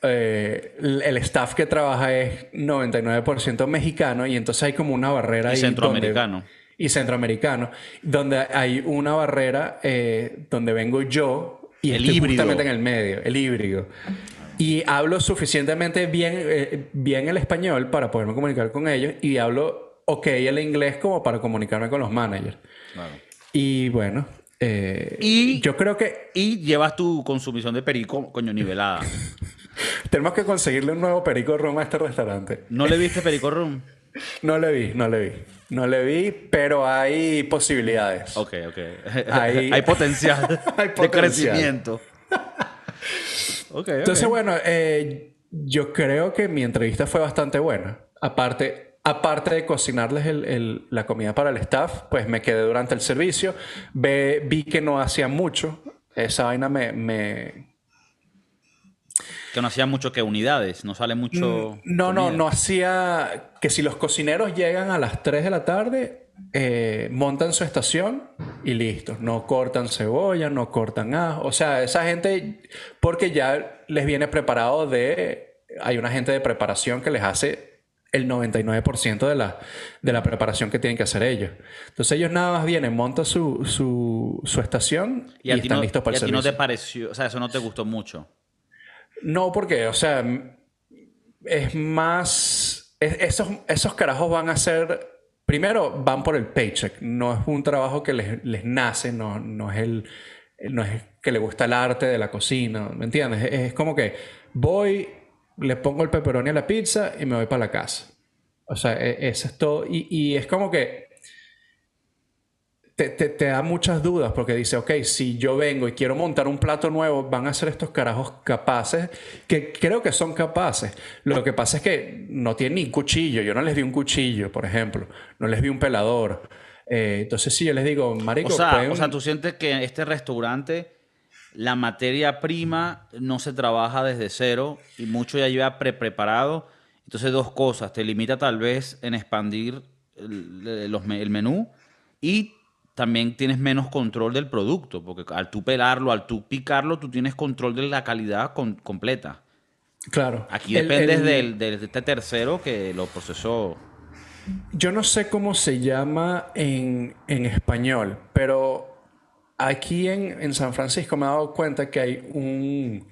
Eh, el staff que trabaja es 99% mexicano y entonces hay como una barrera y centroamericano. y centroamericano, donde hay una barrera eh, donde vengo yo y el estoy justamente en el medio, el híbrido. Y hablo suficientemente bien, bien el español para poderme comunicar con ellos y hablo ok el inglés como para comunicarme con los managers. Y bueno, eh, y yo creo que. Y llevas tu consumición de perico, coño, nivelada. Tenemos que conseguirle un nuevo perico rum a este restaurante. ¿No le viste perico rum? no le vi, no le vi. No le vi, pero hay posibilidades. Ok, ok. Hay, potencial, hay de crecimiento. Entonces, bueno, eh, yo creo que mi entrevista fue bastante buena. Aparte, aparte de cocinarles la comida para el staff, pues me quedé durante el servicio. vi que no hacían mucho. Esa vaina me, Que no hacía mucho que unidades, no sale mucho. No, no, no hacía. Que si los cocineros llegan a las 3 de la tarde, eh, montan su estación y listo. No cortan cebolla, no cortan ajo. O sea, esa gente, porque ya les viene preparado de. Hay una gente de preparación que les hace el 99% de la, de la preparación que tienen que hacer ellos. Entonces ellos nada más vienen, montan su, su, estación y, están listos para el servicio. ¿Y a ti no te pareció, o sea, eso no te gustó mucho? No, porque, o sea, es más, esos, esos carajos van a ser, primero van por el paycheck, no es un trabajo que les, les nace, no, no, es el, no es que le gusta el arte de la cocina, ¿me entiendes? Es, como que voy, le pongo el pepperoni a la pizza y me voy para la casa. O sea, e, eso es todo. Y, y es como que te, te, te, da muchas dudas porque dice, ok, si yo vengo y quiero montar un plato nuevo, van a ser estos carajos capaces, que creo que son capaces. Lo que pasa es que no tienen ni cuchillo. Yo no les vi un cuchillo, por ejemplo. No les vi un pelador. Eh, entonces, sí, yo les digo, marico... O sea, o sea, tú sientes que este restaurante la materia prima no se trabaja desde cero y mucho ya lleva pre-preparado. Entonces, dos cosas. Te limita tal vez en expandir el, el, menú y también tienes menos control del producto, porque al tú pelarlo, al tú picarlo, tú tienes control de la calidad completa. Claro. Aquí dependes del, de este tercero que lo procesó. Yo no sé cómo se llama en, en español, pero Aquí en, San Francisco me he dado cuenta que hay un...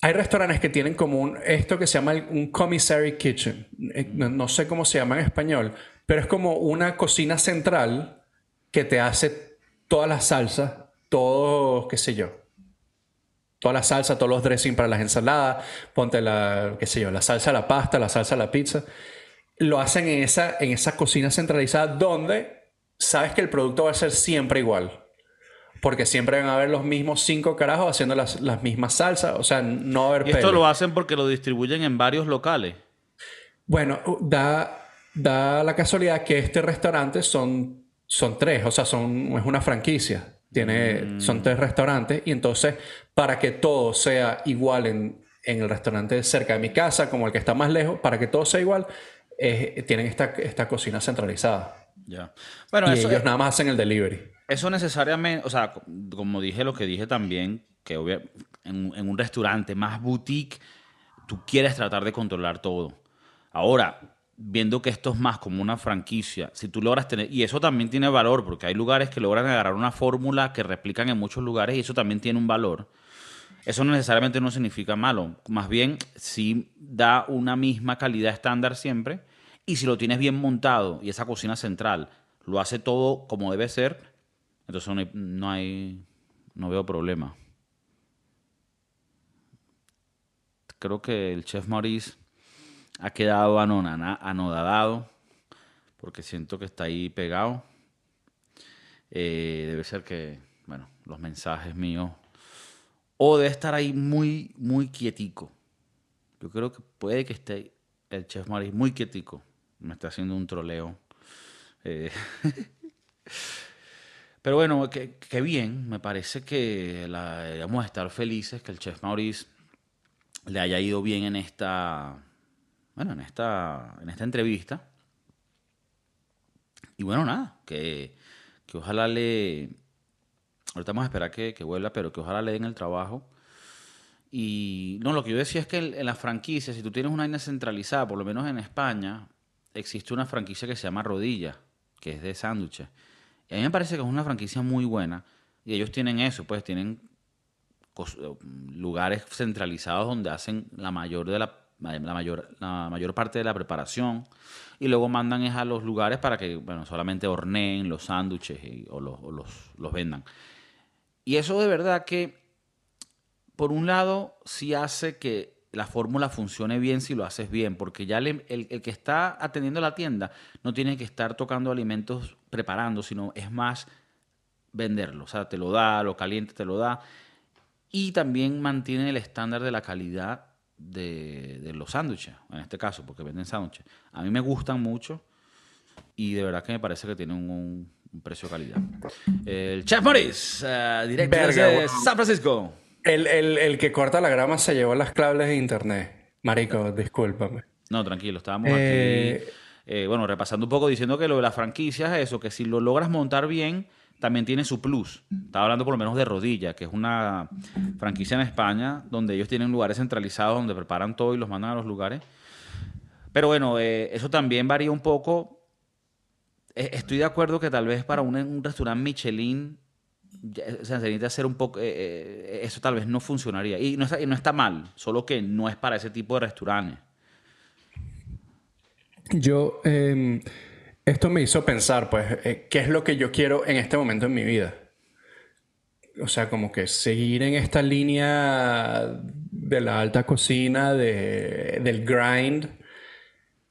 Hay restaurantes que tienen como un, esto que se llama un commissary kitchen. Eh, no, sé cómo se llama en español, pero es como una cocina central que te hace todas las salsas, todo, qué sé yo, toda la salsa, todos los dressings para las ensaladas, ponte la, qué sé yo, la salsa a la pasta, la salsa a la pizza. Lo hacen en esa, en esa cocina centralizada donde sabes que el producto va a ser siempre igual. Porque siempre van a haber los mismos cinco carajos haciendo las, mismas salsas. O sea, no va a haber. ¿Y esto lo hacen porque lo distribuyen en varios locales? Bueno, da, da la casualidad que este restaurante son, son tres. O sea, son, es una franquicia. Tiene, mm. Son tres restaurantes. Y entonces, para que todo sea igual en, en, el restaurante cerca de mi casa, como el que está más lejos, para que todo sea igual, tienen esta, esta cocina centralizada. Ya. Bueno, y ellos nada más hacen el delivery. Eso necesariamente, o sea, como dije lo que dije también, que en, en un restaurante más boutique, tú quieres tratar de controlar todo. Ahora, viendo que esto es más como una franquicia, si tú logras tener, y eso también tiene valor, porque hay lugares que logran agarrar una fórmula que replican en muchos lugares y eso también tiene un valor. Eso no necesariamente no significa malo, más bien sí da una misma calidad estándar siempre y si lo tienes bien montado y esa cocina central lo hace todo como debe ser, entonces no hay, no, veo problema. Creo que el chef Maurice ha quedado anodadado porque siento que está ahí pegado. Eh, debe ser que, bueno, los mensajes míos. O debe estar ahí muy, muy quietico. Yo creo que puede que esté el chef Maurice muy quietico me está haciendo un troleo. Eh, pero bueno, qué bien, me parece que la, vamos a estar felices que el chef Maurice le haya ido bien en esta, bueno, en esta, en esta entrevista. Y bueno, nada, que, que ojalá le, ahorita vamos a esperar que, que vuelva, pero que ojalá le den el trabajo. Y no, lo que yo decía es que en, la franquicia, si tú tienes una línea centralizada, por lo menos en España, existe una franquicia que se llama Rodilla, que es de sándwiches. Y a mí me parece que es una franquicia muy buena. Y ellos tienen eso, pues tienen lugares centralizados donde hacen la mayor de la, la, mayor, la mayor parte de la preparación y luego mandan es a los lugares para que bueno, solamente horneen los sándwiches o, los, los, vendan. Y eso de verdad que, por un lado, sí hace que la fórmula funcione bien si lo haces bien, porque ya el, que está atendiendo la tienda no tiene que estar tocando alimentos preparando, sino es más venderlo. O sea, te lo da, lo caliente te lo da. Y también mantiene el estándar de la calidad de, los sándwiches, en este caso, porque venden sándwiches. A mí me gustan mucho y de verdad que me parece que tienen un, precio de calidad. El Chef Morris, uh, directo de San Francisco. El, que corta la grama se llevó las claves de internet. Marico, discúlpame. No, tranquilo, estábamos aquí. Eh, eh, bueno, repasando un poco, diciendo que lo de las franquicias es eso, que si lo logras montar bien, también tiene su plus. Estaba hablando por lo menos de Rodilla, que es una franquicia en España donde ellos tienen lugares centralizados donde preparan todo y los mandan a los lugares. Pero bueno, eh, eso también varía un poco. Estoy de acuerdo que tal vez para un, restaurante Michelin se necesita hacer un poco, eh, eh, eso tal vez no funcionaría. Y no, está, no está mal, solo que no es para ese tipo de restaurantes. Yo, em, esto me hizo pensar, pues, eh, ¿qué es lo que yo quiero en este momento en mi vida? O sea, como que seguir en esta línea de la alta cocina, de, del grind,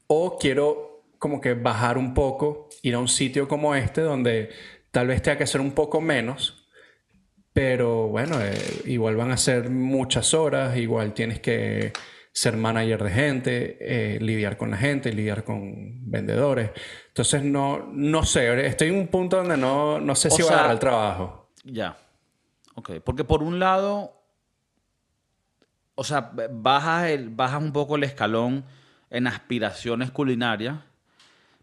o quiero como que bajar un poco, ir a un sitio como este donde tal vez tenga que hacer un poco menos, pero bueno, eh, igual van a ser muchas horas, igual tienes que ser manager de gente, eh, lidiar con la gente, lidiar con vendedores. Entonces, no, no sé, estoy en un punto donde no, no sé si voy a dar el trabajo. Ya. Ok, porque por un lado, o sea, bajas, el, bajas un poco el escalón en aspiraciones culinarias,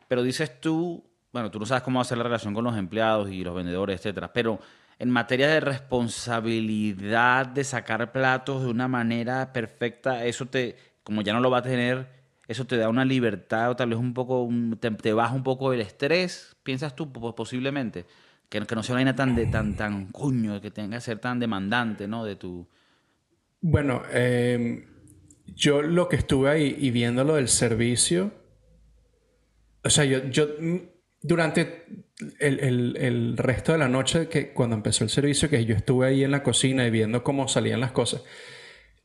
pero dices tú, bueno, tú no sabes cómo va a ser la relación con los empleados y los vendedores, etcétera, pero en materia de responsabilidad de sacar platos de una manera perfecta, eso te, como ya no lo va a tener, eso te da una libertad o tal vez un poco, te, baja un poco el estrés, piensas tú posiblemente, que, no sea una vaina tan, de, tan, tan cuño, que tenga que ser tan demandante, ¿no? De tu... Bueno, em, yo lo que estuve ahí y viendo lo del servicio, o sea, yo, yo durante el, resto de la noche, que cuando empezó el servicio, que yo estuve ahí en la cocina y viendo cómo salían las cosas,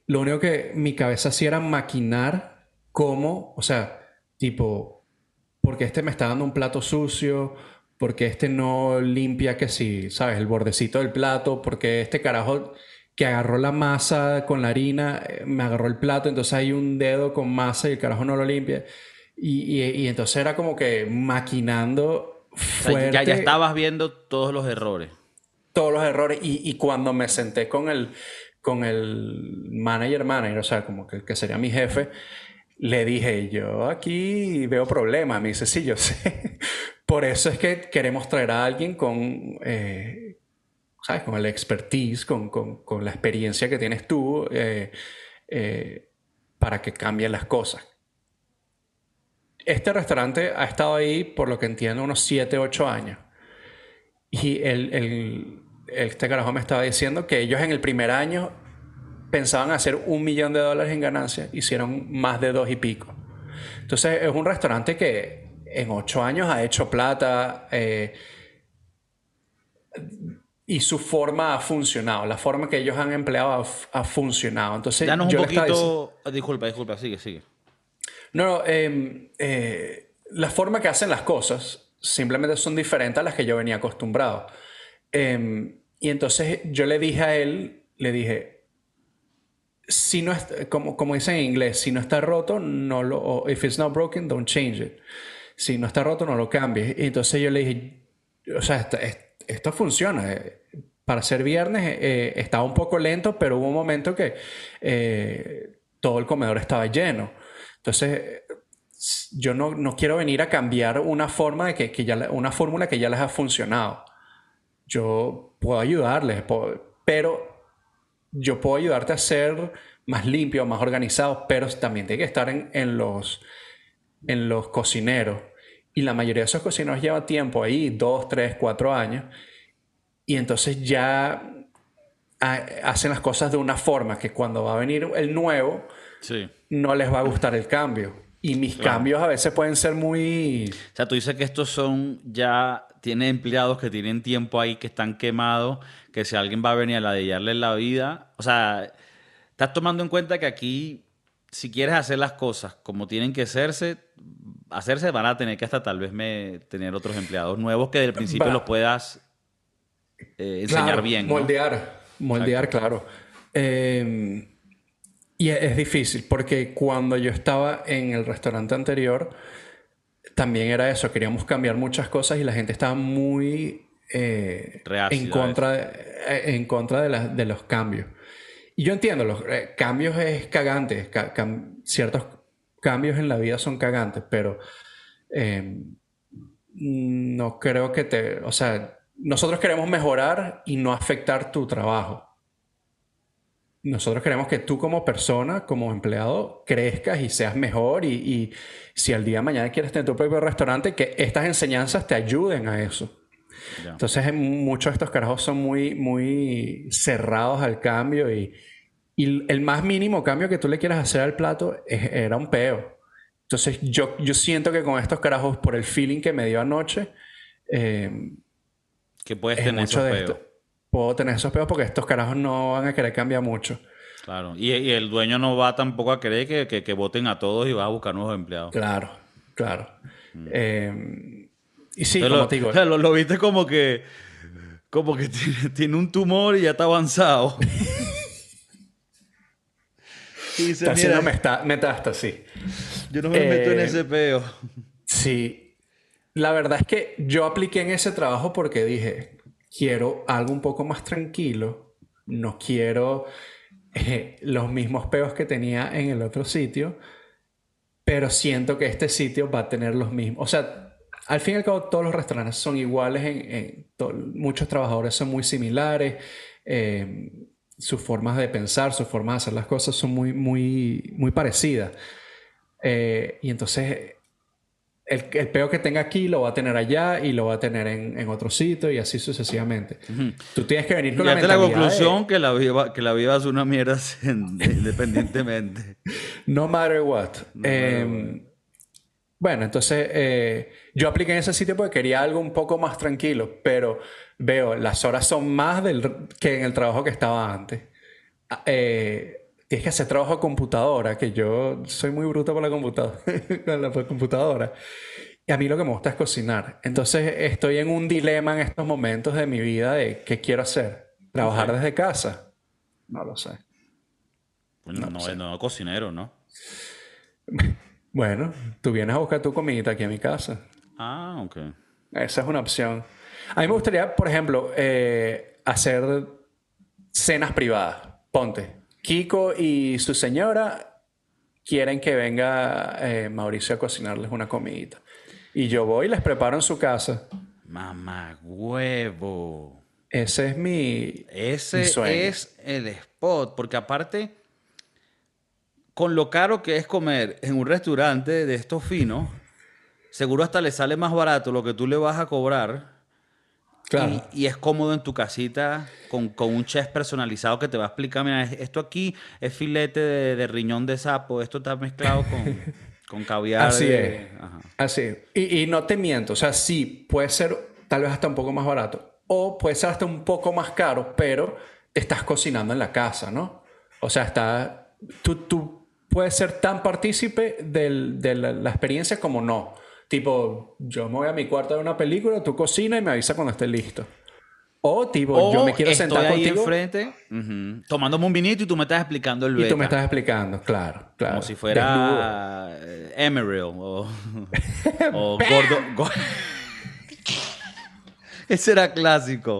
lo único que mi cabeza hacía era maquinar cómo, o sea, tipo, porque este me está dando un plato sucio, porque este no limpia que si, ¿sabes? El bordecito del plato, porque este carajo que agarró la masa con la harina, eh, me agarró el plato, entonces hay un dedo con masa y el carajo no lo limpia. Y, entonces era como que maquinando fuerte. ya, ya, estabas viendo todos los errores. Todos los errores. Y, cuando me senté con el, con el manager manager, o sea, como que, que sería mi jefe, le dije, yo aquí veo problemas. Me dice, sí, yo sé. Por eso es que queremos traer a alguien con, eh, ¿sabes? Con el expertise, con, con, con, la experiencia que tienes tú, eh, eh, para que cambien las cosas este restaurante ha estado ahí, por lo que entiendo, unos 7, 8 años. Y el, este carajo me estaba diciendo que ellos en el primer año pensaban hacer un millón de dólares en ganancias, hicieron más de dos y pico. Entonces es un restaurante que en ocho años ha hecho plata eh, y su forma ha funcionado, la forma que ellos han empleado ha, funcionado. Entonces, Danos un poquito... Disculpa, disculpa, sigue, sigue. No, em, eh, la forma que hacen las cosas simplemente son diferentes a las que yo venía acostumbrado. Em, y entonces yo le dije a él, le dije, si no como, como dicen en inglés, si no está roto, no lo, if it's not broken, don't change it. Si no está roto, no lo cambies. Y entonces yo le dije, o sea, esto, funciona. Eh, para ser viernes eh, estaba un poco lento, pero hubo un momento que todo el comedor estaba lleno. Entonces, yo no, quiero venir a cambiar una forma de que, ya, una fórmula que ya les ha funcionado. Yo puedo ayudarles, pero yo puedo ayudarte a ser más limpio, más organizado, pero también tiene que estar en, los, en los cocineros. Y la mayoría de esos cocineros lleva tiempo ahí, dos, tres, cuatro años. Y entonces ya hacen las cosas de una forma que cuando va a venir el nuevo, no les va a gustar el cambio. Y mis cambios a veces pueden ser muy... O sea, tú dices que estos son ya, tiene empleados que tienen tiempo ahí, que están quemados, que si alguien va a venir a ladillarles la vida, o sea, estás tomando en cuenta que aquí, si quieres hacer las cosas como tienen que hacerse, hacerse van a tener que hasta tal vez me, tener otros empleados nuevos que del principio los puedas eh, enseñar bien. Moldear, moldear, claro. Eh, y es difícil porque cuando yo estaba en el restaurante anterior, también era eso, queríamos cambiar muchas cosas y la gente estaba muy eh, en, contra de, eh, en contra de, de, los cambios. Y yo entiendo, los eh, cambios es cagante, ciertos cambios en la vida son cagantes, pero em, no creo que te, o sea, nosotros queremos mejorar y no afectar tu trabajo nosotros queremos que tú como persona, como empleado, crezcas y seas mejor y, si al día de mañana quieres tener tu propio restaurante, que estas enseñanzas te ayuden a eso. Entonces muchos de estos carajos son muy, muy cerrados al cambio y, el más mínimo cambio que tú le quieras hacer al plato era un peo. Entonces yo, yo siento que con estos carajos, por el feeling que me dio anoche, eh, que puedes tener mucho de esto puedo tener esos peos porque estos carajos no van a querer cambiar mucho. Claro, y, el dueño no va tampoco a querer que, que, voten a todos y va a buscar nuevos empleados. Claro, claro. Eh, y sí, como lo, te digo. Lo, lo viste como que, como que tiene, tiene un tumor y ya está avanzado. Y dice, está haciendo metástasis. Yo no me meto en ese peo. Sí. La verdad es que yo apliqué en ese trabajo porque dije, quiero algo un poco más tranquilo. No quiero eh, los mismos peos que tenía en el otro sitio. Pero siento que este sitio va a tener los mismos. O sea, al fin y al cabo todos los restaurantes son iguales. En, muchos trabajadores son muy similares. Eh, sus formas de pensar, sus formas de hacer las cosas son muy, muy, muy parecidas. Eh, y entonces el, el, peo que tenga aquí lo va a tener allá y lo va a tener en, en otro sitio y así sucesivamente. Tú tienes que venir con la mentalidad la conclusión que, la vida, que la vida es una mierda independientemente. no matter what. eh, bueno, entonces eh, yo apliqué en ese sitio porque quería algo un poco más tranquilo, pero veo las horas son más del, que en el trabajo que estaba antes. Ah, eh, tienes que hacer trabajo de computadora, que yo soy muy bruto por la computadora. la computadora. Y a mí lo que me gusta es cocinar. Entonces estoy en un dilema en estos momentos de mi vida de qué quiero hacer. ¿Trabajar desde casa? No lo sé. Bueno, no, no, no cocinero, ¿no? Bueno, tú vienes a buscar tu comida aquí a mi casa. Ah, ok. Esa es una opción. A mí me gustaría, por ejemplo, eh, hacer cenas privadas. Ponte, Kiko y su señora quieren que venga eh, Mauricio a cocinarles una comidita. Y yo voy y les preparo en su casa. Mamá huevo. Ese es mi. Ese es el spot. Porque aparte con lo caro que es comer en un restaurante de estos finos, seguro hasta le sale más barato lo que tú le vas a cobrar. Claro. Y, es cómodo en tu casita con, un chef personalizado que te va a explicar, mira, esto aquí es filete de, riñón de sapo, esto está mezclado con, con caviar. Así es. Así Y, y no te miento, o sea, sí, puede ser tal vez hasta un poco más barato. O puede ser hasta un poco más caro, pero estás cocinando en la casa, ¿no? O sea, está, tú, tú puede ser tan partícipe del, de la, experiencia como no. Tipo, yo me voy a mi cuarto de una película, tú cocinas y me avisa cuando esté listo. O tipo, yo me quiero sentar ahí contigo. enfrente, tomándome un vinito y tú me estás explicando el beta. Y tú me estás explicando, claro, claro. Como si fuera Emerald o, o Gordo. Ese era clásico.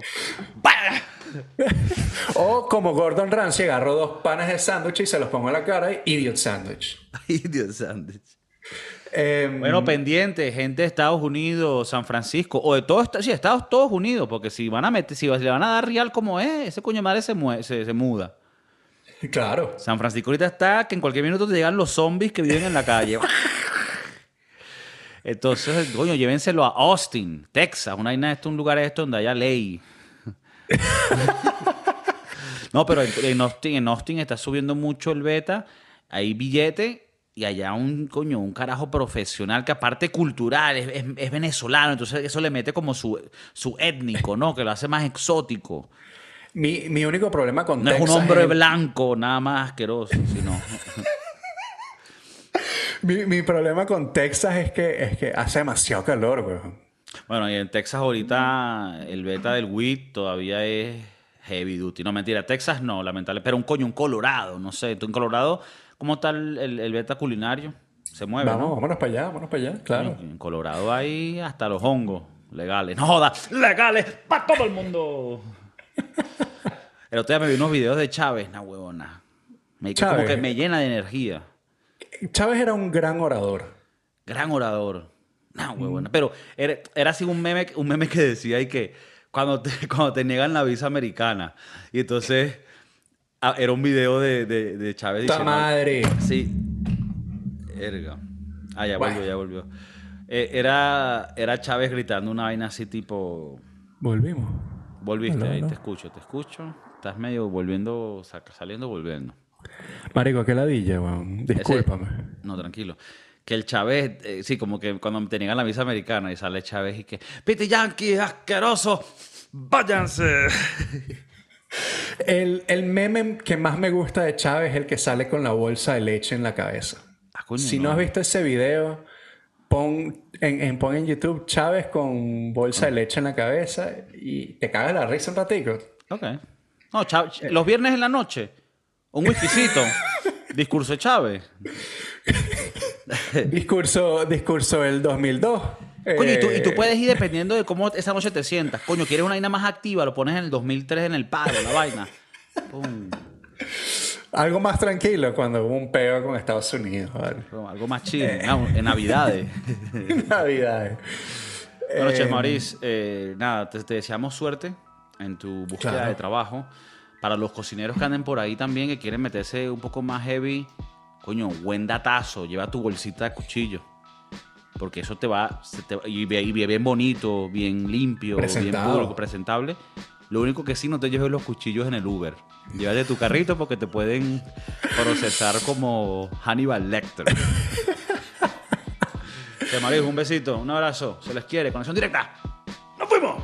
o como Gordon Ramsay, agarro dos panes de sándwich y se los pongo en la cara y idiot sandwich. idiot sandwich. Em, bueno, pendiente, gente de Estados Unidos, San Francisco, o de todos, sí, Estados todos Unidos, porque si van a meter, si le van a dar real como es, ese coño madre se, se, muda. Claro. San Francisco ahorita está que en cualquier minuto te llegan los zombies que viven en la calle. Entonces, coño, llévenselo a Austin, Texas, una vaina esto, un lugar esto donde haya ley. no, pero en Austin, en Austin está subiendo mucho el beta. Hay billete y allá un coño, un carajo profesional que aparte cultural, es, venezolano, entonces eso le mete como su, su étnico, ¿no? Que lo hace más exótico. Mi, mi único problema con no es un hombre blanco, nada más asqueroso, sino... mi, mi, problema con Texas es que, es que hace demasiado calor, weón. Bueno, y en Texas ahorita el beta del WIT todavía es heavy duty. No, mentira, Texas no, lamentable. Pero un coño, un Colorado, no sé. ¿Tú en Colorado cómo está el, beta culinario? Se mueve, Vamos, ¿no? vámonos para allá, vámonos para allá, claro. En Colorado hay hasta los hongos legales. No joda, legales para todo el mundo. el otro día me vi unos videos de Chávez, na huevona. Me, Chávez. Como que me llena de energía. Chávez era un gran orador. Gran orador. No, huevona. Pero era, era, así un meme, un meme que decía y que cuando te, cuando te niegan la visa americana. Y entonces ah, era un video de, de, de Chávez diciendo... madre! Sí. Erga. Ah, ya volvió, ya volvió. Eh, era, era Chávez gritando una vaina así tipo... Volvimos. Volviste, ahí te escucho, te escucho. Estás medio volviendo, saliendo, volviendo. Marico, qué ladilla, weón. Discúlpame. no, tranquilo que el Chávez, eh, sí, como que cuando te niegan la visa americana y sale Chávez y que, Pete Yankee, asqueroso, váyanse. El, el, meme que más me gusta de Chávez es el que sale con la bolsa de leche en la cabeza. Ah, si no. has visto ese video, pon en, en, pon en YouTube Chávez con bolsa de leche en la cabeza y te cagas la risa un ratico. Ok. No, Chávez, los viernes en la noche, un whiskycito, discurso de Chávez. discurso, discurso del 2002. Coño, y tú, y tú Eh, puedes ir dependiendo de cómo esa noche te sientas. Coño, ¿quieres una vaina más activa? Lo pones en el 2003 en el palo, la vaina. Pum. Algo más tranquilo cuando hubo un peo con Estados Unidos. ¿vale? Algo más chido. No, en Navidades. Navidades. Bueno, Eh, Chef Maurice, eh, nada, te, te deseamos suerte en tu búsqueda Claro. de trabajo. Para los cocineros que anden por ahí también, que quieren meterse un poco más heavy, coño, buen datazo, lleva tu bolsita de cuchillo porque eso te va, y, y, bien bonito, bien limpio, bien público, presentable. Lo único que sí no te lleves los cuchillos en el Uber. Llévate tu carrito porque te pueden procesar como Hannibal Lecter. Te un besito, un abrazo, se les quiere, conexión directa. ¡Nos fuimos!